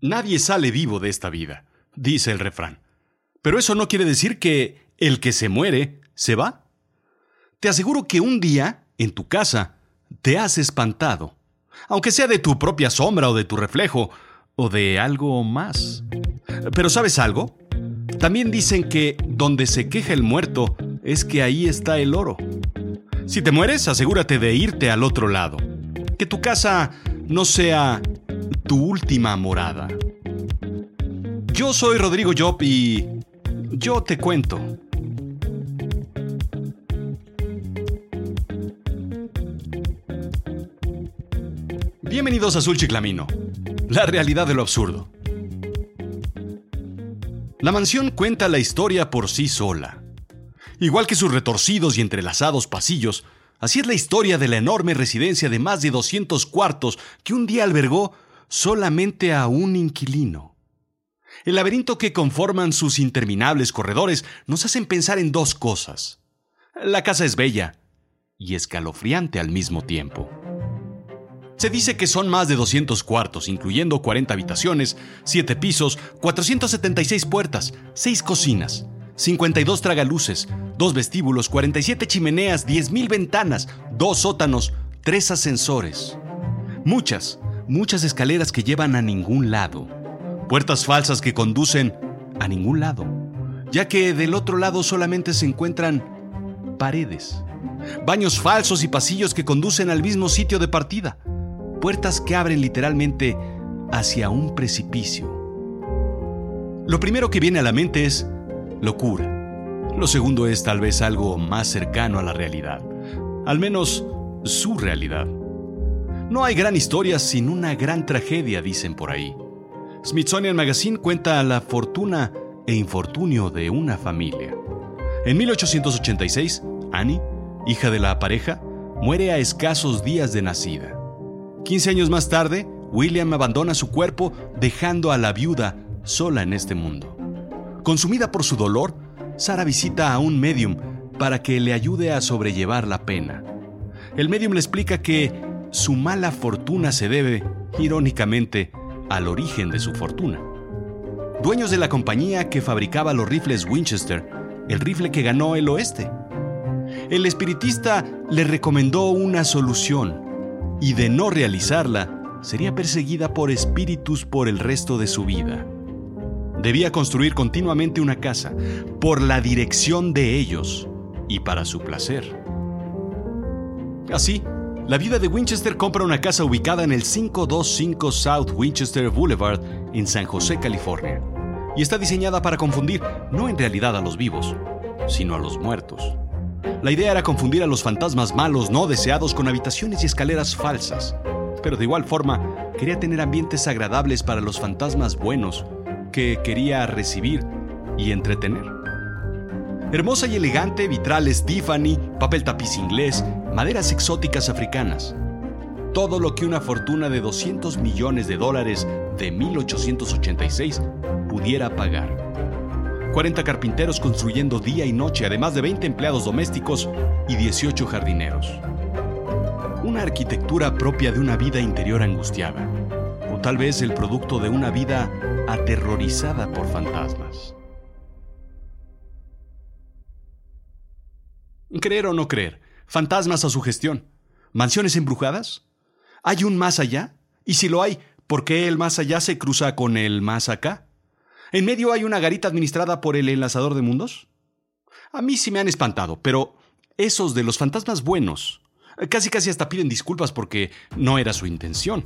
Nadie sale vivo de esta vida, dice el refrán. Pero eso no quiere decir que el que se muere se va. Te aseguro que un día, en tu casa, te has espantado, aunque sea de tu propia sombra o de tu reflejo, o de algo más. Pero ¿sabes algo? También dicen que donde se queja el muerto es que ahí está el oro. Si te mueres, asegúrate de irte al otro lado. Que tu casa no sea tu última morada. Yo soy Rodrigo Job y yo te cuento. Bienvenidos a Azul Chiclamino, la realidad de lo absurdo. La mansión cuenta la historia por sí sola. Igual que sus retorcidos y entrelazados pasillos, así es la historia de la enorme residencia de más de 200 cuartos que un día albergó solamente a un inquilino. El laberinto que conforman sus interminables corredores nos hacen pensar en dos cosas. La casa es bella y escalofriante al mismo tiempo. Se dice que son más de 200 cuartos, incluyendo 40 habitaciones, 7 pisos, 476 puertas, 6 cocinas, 52 tragaluces, 2 vestíbulos, 47 chimeneas, 10.000 ventanas, 2 sótanos, 3 ascensores. Muchas, muchas escaleras que llevan a ningún lado. Puertas falsas que conducen a ningún lado, ya que del otro lado solamente se encuentran paredes. Baños falsos y pasillos que conducen al mismo sitio de partida. Puertas que abren literalmente hacia un precipicio. Lo primero que viene a la mente es locura. Lo segundo es tal vez algo más cercano a la realidad. Al menos su realidad. No hay gran historia sin una gran tragedia, dicen por ahí. Smithsonian Magazine cuenta la fortuna e infortunio de una familia. En 1886, Annie, hija de la pareja, muere a escasos días de nacida. 15 años más tarde, William abandona su cuerpo dejando a la viuda sola en este mundo. Consumida por su dolor, Sara visita a un medium para que le ayude a sobrellevar la pena. El medium le explica que su mala fortuna se debe, irónicamente, al origen de su fortuna. Dueños de la compañía que fabricaba los rifles Winchester, el rifle que ganó el oeste. El espiritista le recomendó una solución y de no realizarla, sería perseguida por espíritus por el resto de su vida. Debía construir continuamente una casa, por la dirección de ellos y para su placer. Así, la viuda de Winchester compra una casa ubicada en el 525 South Winchester Boulevard en San José, California. Y está diseñada para confundir no en realidad a los vivos, sino a los muertos. La idea era confundir a los fantasmas malos no deseados con habitaciones y escaleras falsas. Pero de igual forma, quería tener ambientes agradables para los fantasmas buenos que quería recibir y entretener. Hermosa y elegante, vitrales Tiffany, papel tapiz inglés, maderas exóticas africanas. Todo lo que una fortuna de 200 millones de dólares de 1886 pudiera pagar. 40 carpinteros construyendo día y noche, además de 20 empleados domésticos y 18 jardineros. Una arquitectura propia de una vida interior angustiada, o tal vez el producto de una vida aterrorizada por fantasmas. Creer o no creer, fantasmas a su gestión, mansiones embrujadas. ¿Hay un más allá? Y si lo hay, ¿por qué el más allá se cruza con el más acá? ¿En medio hay una garita administrada por el enlazador de mundos? A mí sí me han espantado, pero esos de los fantasmas buenos, casi casi hasta piden disculpas porque no era su intención.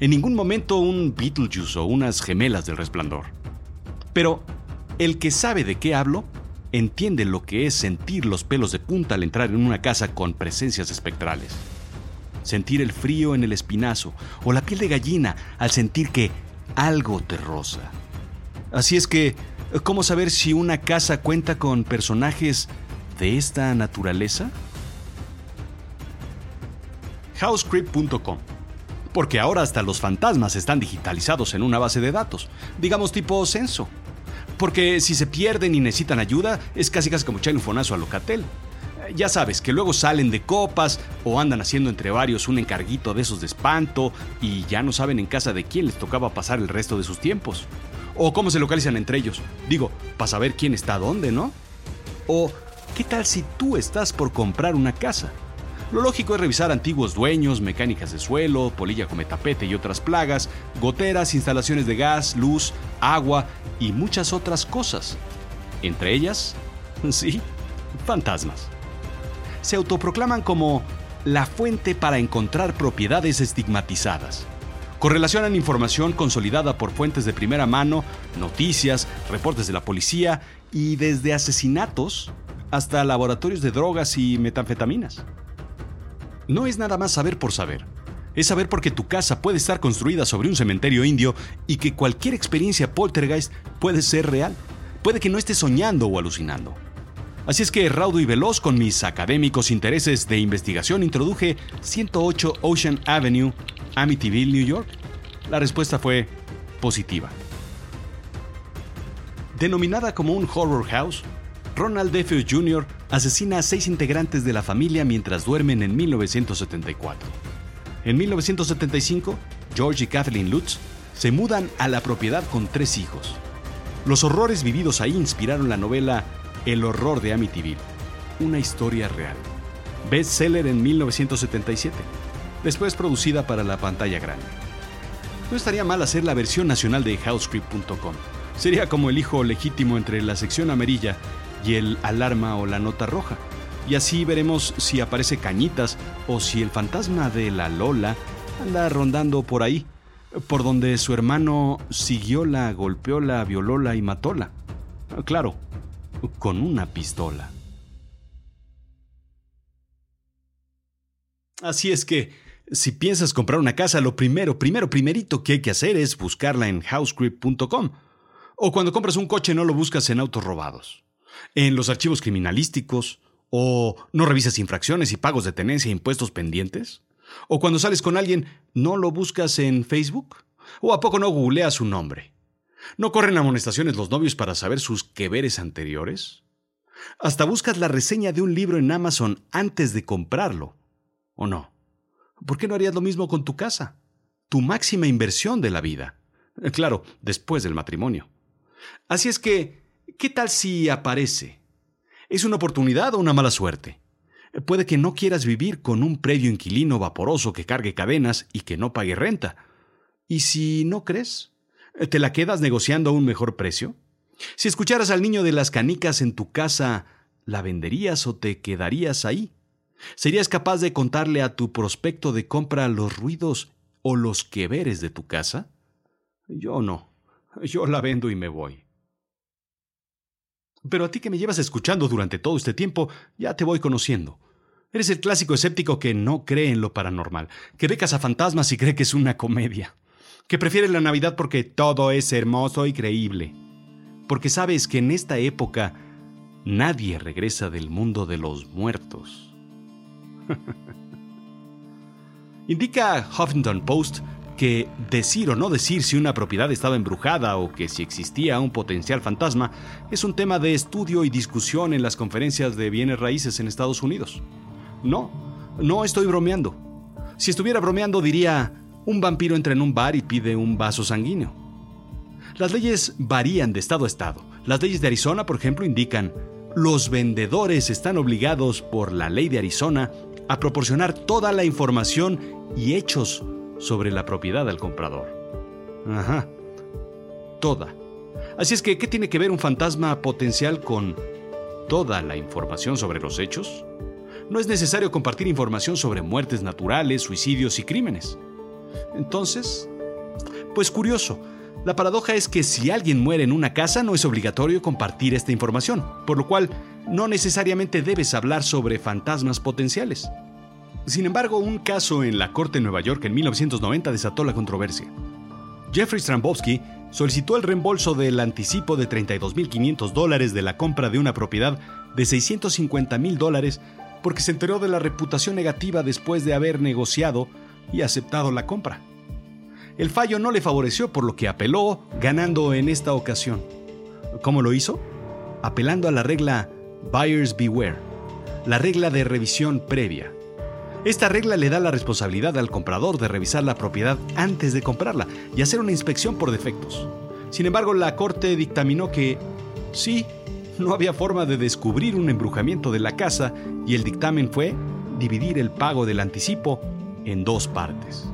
En ningún momento un Beetlejuice o unas gemelas del resplandor. Pero el que sabe de qué hablo entiende lo que es sentir los pelos de punta al entrar en una casa con presencias espectrales. Sentir el frío en el espinazo o la piel de gallina al sentir que algo te roza. Así es que, ¿cómo saber si una casa cuenta con personajes de esta naturaleza? Housecrypt.com Porque ahora hasta los fantasmas están digitalizados en una base de datos, digamos tipo censo. Porque si se pierden y necesitan ayuda, es casi casi como echar un fonazo a Locatel. Ya sabes, que luego salen de copas o andan haciendo entre varios un encarguito de esos de espanto y ya no saben en casa de quién les tocaba pasar el resto de sus tiempos. O cómo se localizan entre ellos. Digo, para saber quién está dónde, ¿no? O, ¿qué tal si tú estás por comprar una casa? Lo lógico es revisar antiguos dueños, mecánicas de suelo, polilla come tapete y otras plagas, goteras, instalaciones de gas, luz, agua y muchas otras cosas. Entre ellas, sí, fantasmas. Se autoproclaman como la fuente para encontrar propiedades estigmatizadas. Correlacionan información consolidada por fuentes de primera mano, noticias, reportes de la policía y desde asesinatos hasta laboratorios de drogas y metanfetaminas. No es nada más saber por saber. Es saber porque tu casa puede estar construida sobre un cementerio indio y que cualquier experiencia poltergeist puede ser real. Puede que no estés soñando o alucinando. Así es que raudo y veloz con mis académicos intereses de investigación introduje 108 Ocean Avenue, Amityville, New York. La respuesta fue positiva. Denominada como un horror house, Ronald Defeo Jr. asesina a seis integrantes de la familia mientras duermen en 1974. En 1975, George y Kathleen Lutz se mudan a la propiedad con tres hijos. Los horrores vividos ahí inspiraron la novela El horror de Amityville, una historia real, bestseller en 1977, después producida para la pantalla grande. No estaría mal hacer la versión nacional de HouseScript.com. Sería como el hijo legítimo entre la sección amarilla y el alarma o la nota roja. Y así veremos si aparece Cañitas o si el fantasma de la Lola anda rondando por ahí, por donde su hermano siguióla, golpeóla, violóla y matóla. Claro, con una pistola. Así es que, si piensas comprar una casa, lo primero, primero, primerito que hay que hacer es buscarla en housescript.com. O cuando compras un coche no lo buscas en autos robados en los archivos criminalísticos, o no revisas infracciones y pagos de tenencia e impuestos pendientes, o cuando sales con alguien, no lo buscas en Facebook, o a poco no googleas su nombre. ¿No corren amonestaciones los novios para saber sus queveres anteriores? Hasta buscas la reseña de un libro en Amazon antes de comprarlo, ¿o no? ¿Por qué no harías lo mismo con tu casa? Tu máxima inversión de la vida. Claro, después del matrimonio. Así es que, ¿Qué tal si aparece? ¿Es una oportunidad o una mala suerte? Puede que no quieras vivir con un previo inquilino vaporoso que cargue cadenas y que no pague renta. ¿Y si no crees? ¿Te la quedas negociando a un mejor precio? Si escucharas al niño de las canicas en tu casa, ¿la venderías o te quedarías ahí? ¿Serías capaz de contarle a tu prospecto de compra los ruidos o los que veres de tu casa? Yo no. Yo la vendo y me voy. Pero a ti que me llevas escuchando durante todo este tiempo, ya te voy conociendo. Eres el clásico escéptico que no cree en lo paranormal, que ve fantasmas y cree que es una comedia, que prefiere la Navidad porque todo es hermoso y creíble, porque sabes que en esta época nadie regresa del mundo de los muertos. Indica Huffington Post que decir o no decir si una propiedad estaba embrujada o que si existía un potencial fantasma es un tema de estudio y discusión en las conferencias de bienes raíces en Estados Unidos. No, no estoy bromeando. Si estuviera bromeando diría, un vampiro entra en un bar y pide un vaso sanguíneo. Las leyes varían de estado a estado. Las leyes de Arizona, por ejemplo, indican, los vendedores están obligados por la ley de Arizona a proporcionar toda la información y hechos sobre la propiedad del comprador. Ajá. Toda. Así es que, ¿qué tiene que ver un fantasma potencial con toda la información sobre los hechos? No es necesario compartir información sobre muertes naturales, suicidios y crímenes. Entonces, pues curioso, la paradoja es que si alguien muere en una casa no es obligatorio compartir esta información, por lo cual no necesariamente debes hablar sobre fantasmas potenciales. Sin embargo, un caso en la Corte de Nueva York en 1990 desató la controversia. Jeffrey Strambowski solicitó el reembolso del anticipo de 32.500 dólares de la compra de una propiedad de 650.000 dólares porque se enteró de la reputación negativa después de haber negociado y aceptado la compra. El fallo no le favoreció por lo que apeló, ganando en esta ocasión. ¿Cómo lo hizo? Apelando a la regla Buyers Beware la regla de revisión previa. Esta regla le da la responsabilidad al comprador de revisar la propiedad antes de comprarla y hacer una inspección por defectos. Sin embargo, la Corte dictaminó que sí, no había forma de descubrir un embrujamiento de la casa y el dictamen fue dividir el pago del anticipo en dos partes.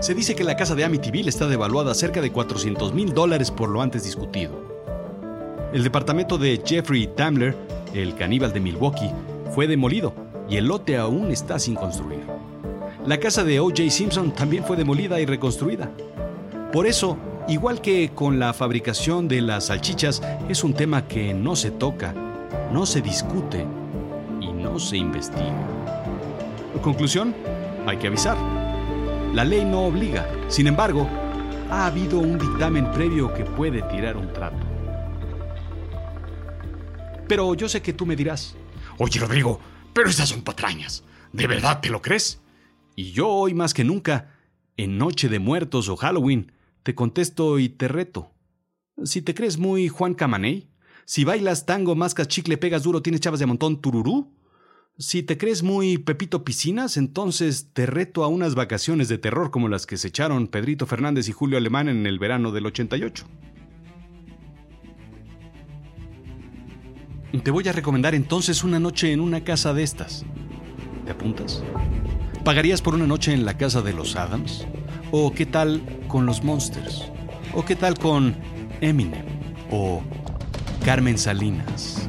Se dice que la casa de Amityville está devaluada cerca de 400 mil dólares por lo antes discutido. El departamento de Jeffrey Tamler, el caníbal de Milwaukee, fue demolido y el lote aún está sin construir. La casa de O.J. Simpson también fue demolida y reconstruida. Por eso, igual que con la fabricación de las salchichas, es un tema que no se toca, no se discute y no se investiga. Conclusión, hay que avisar. La ley no obliga, sin embargo, ha habido un dictamen previo que puede tirar un trato. Pero yo sé que tú me dirás, oye Rodrigo, pero esas son patrañas. ¿De verdad te lo crees? Y yo hoy más que nunca, en Noche de Muertos o Halloween, te contesto y te reto. Si te crees muy Juan Camaney, si bailas tango, mascas chicle, pegas duro, tienes chavas de montón tururú, si te crees muy Pepito Piscinas, entonces te reto a unas vacaciones de terror como las que se echaron Pedrito Fernández y Julio Alemán en el verano del 88. Te voy a recomendar entonces una noche en una casa de estas. ¿Te apuntas? ¿Pagarías por una noche en la casa de los Adams? ¿O qué tal con los Monsters? ¿O qué tal con Eminem? ¿O Carmen Salinas?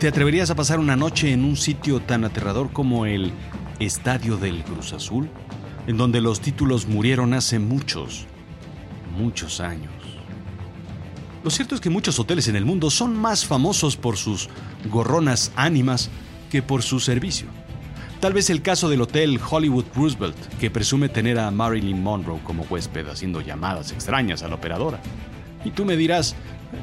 ¿Te atreverías a pasar una noche en un sitio tan aterrador como el Estadio del Cruz Azul? En donde los títulos murieron hace muchos, muchos años. Lo cierto es que muchos hoteles en el mundo son más famosos por sus gorronas ánimas que por su servicio. Tal vez el caso del Hotel Hollywood Roosevelt, que presume tener a Marilyn Monroe como huésped haciendo llamadas extrañas a la operadora. Y tú me dirás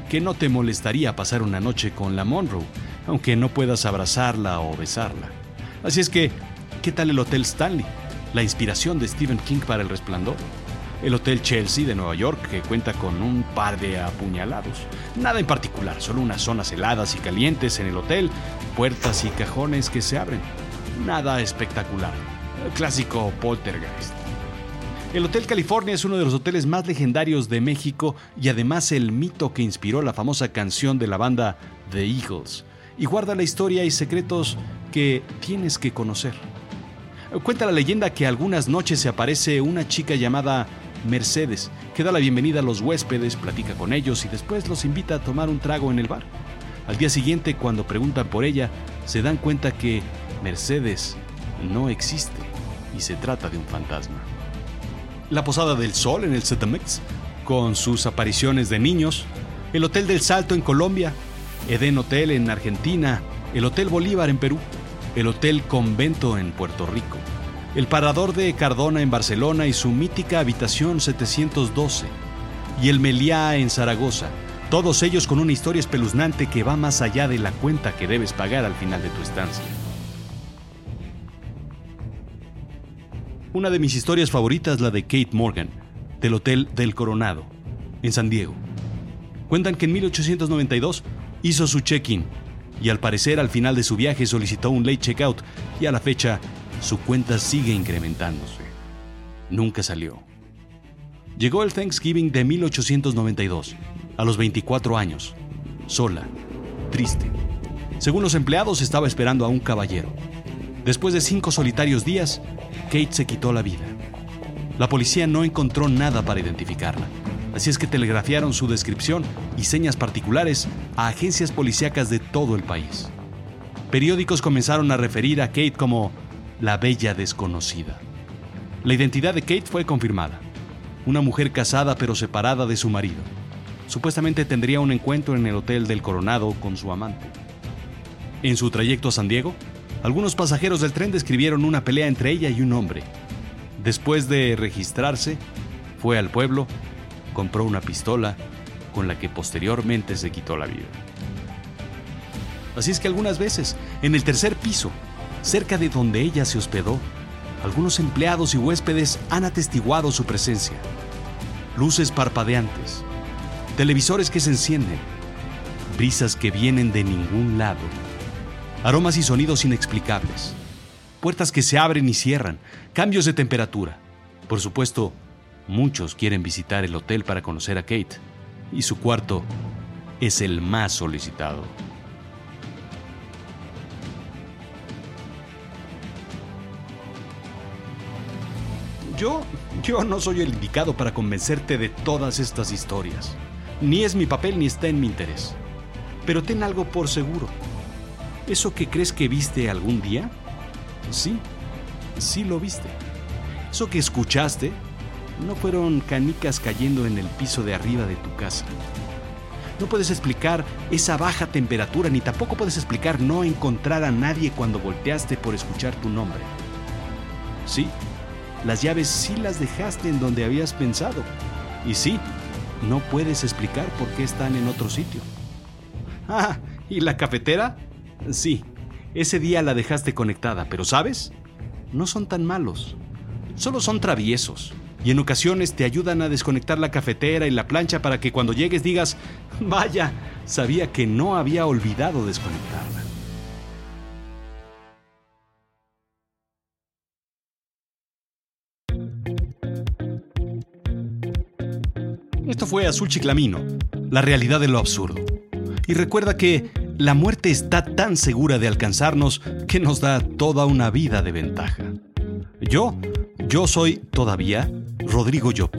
que no te molestaría pasar una noche con la Monroe, aunque no puedas abrazarla o besarla. Así es que, ¿qué tal el Hotel Stanley? La inspiración de Stephen King para El Resplandor el Hotel Chelsea de Nueva York, que cuenta con un par de apuñalados. Nada en particular, solo unas zonas heladas y calientes en el hotel, puertas y cajones que se abren. Nada espectacular. clásico poltergeist. El Hotel California es uno de los hoteles más legendarios de México y además el mito que inspiró la famosa canción de la banda The Eagles. Y guarda la historia y secretos que tienes que conocer. Cuenta la leyenda que algunas noches se aparece una chica llamada Mercedes, que da la bienvenida a los huéspedes, platica con ellos y después los invita a tomar un trago en el bar. Al día siguiente, cuando preguntan por ella, se dan cuenta que Mercedes no existe y se trata de un fantasma. La Posada del Sol en el Cetamex, con sus apariciones de niños, el Hotel del Salto en Colombia, Eden Hotel en Argentina, el Hotel Bolívar en Perú, el Hotel Convento en Puerto Rico, el Parador de Cardona en Barcelona y su mítica Habitación 712, y el Meliá en Zaragoza, todos ellos con una historia espeluznante que va más allá de la cuenta que debes pagar al final de tu estancia. Una de mis historias favoritas la de Kate Morgan, del Hotel del Coronado, en San Diego. Cuentan que en 1892 hizo su check-in y al parecer al final de su viaje solicitó un late checkout y a la fecha su cuenta sigue incrementándose. Nunca salió. Llegó el Thanksgiving de 1892, a los 24 años, sola, triste. Según los empleados, estaba esperando a un caballero. Después de cinco solitarios días, Kate se quitó la vida. La policía no encontró nada para identificarla, así es que telegrafiaron su descripción y señas particulares a agencias policíacas de todo el país. Periódicos comenzaron a referir a Kate como la bella desconocida. La identidad de Kate fue confirmada. Una mujer casada pero separada de su marido. Supuestamente tendría un encuentro en el Hotel del Coronado con su amante. En su trayecto a San Diego, algunos pasajeros del tren describieron una pelea entre ella y un hombre. Después de registrarse, fue al pueblo, compró una pistola con la que posteriormente se quitó la vida. Así es que algunas veces, en el tercer piso, cerca de donde ella se hospedó, algunos empleados y huéspedes han atestiguado su presencia. Luces parpadeantes, televisores que se encienden, brisas que vienen de ningún lado Aromas y sonidos inexplicables. Puertas que se abren y cierran. Cambios de temperatura. Por supuesto, muchos quieren visitar el hotel para conocer a Kate. Y su cuarto es el más solicitado. Yo, yo no soy el indicado para convencerte de todas estas historias. Ni es mi papel ni está en mi interés. Pero ten algo por seguro. ¿Eso que crees que viste algún día? Sí, sí lo viste. Eso que escuchaste no fueron canicas cayendo en el piso de arriba de tu casa. No puedes explicar esa baja temperatura ni tampoco puedes explicar no encontrar a nadie cuando volteaste por escuchar tu nombre. Sí, las llaves sí las dejaste en donde habías pensado. Y sí, no puedes explicar por qué están en otro sitio. Ah, ¿y la cafetera? Sí, ese día la dejaste conectada, pero ¿sabes? No son tan malos. Solo son traviesos. Y en ocasiones te ayudan a desconectar la cafetera y la plancha para que cuando llegues digas, vaya, sabía que no había olvidado desconectarla. Esto fue Azul Chiclamino, la realidad de lo absurdo. Y recuerda que la muerte está tan segura de alcanzarnos que nos da toda una vida de ventaja. Yo, yo soy todavía Rodrigo Job.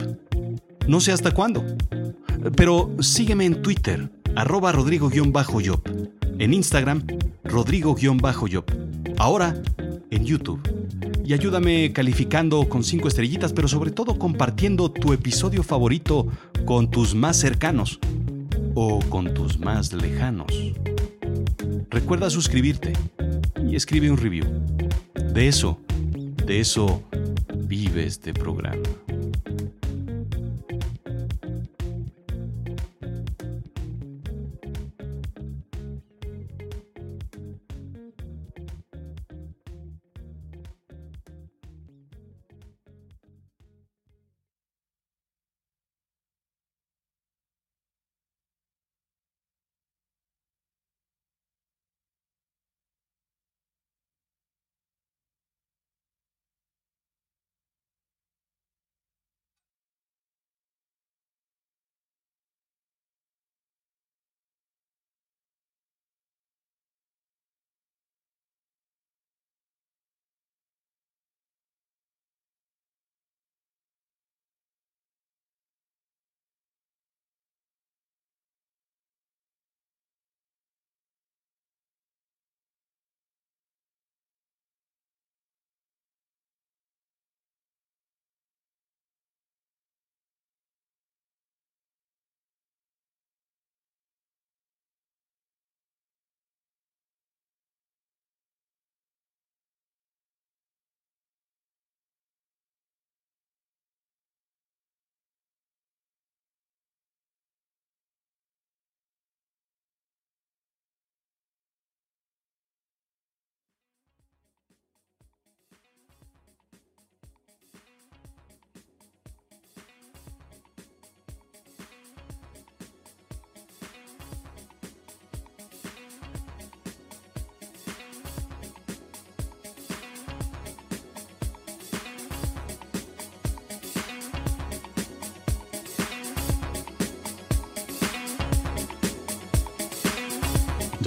No sé hasta cuándo, pero sígueme en Twitter, arroba Rodrigo-Job, en Instagram, Rodrigo-Job, ahora en YouTube. Y ayúdame calificando con cinco estrellitas, pero sobre todo compartiendo tu episodio favorito con tus más cercanos o con tus más lejanos. Recuerda suscribirte y escribe un review. De eso, de eso vive este programa.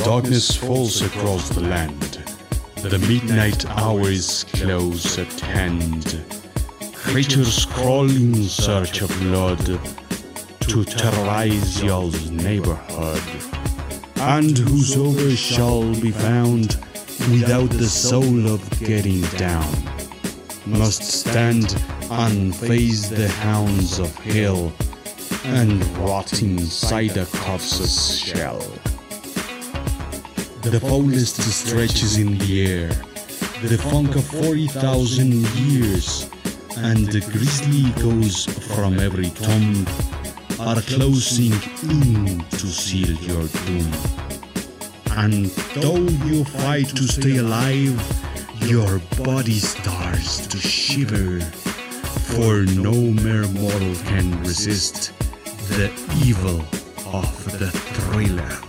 Darkness falls across the land. The midnight hour is close at hand. Creatures crawl in search of blood to terrorize y'all's neighborhood. And whosoever shall be found without the soul of getting down must stand and face the hounds of hell and rot inside a corpse's shell. The forest stretches in the air, the funk of 40,000 years, and the grisly echoes from every tomb are closing in to seal your doom. And though you fight to stay alive, your body starts to shiver, for no mere mortal can resist the evil of the thriller.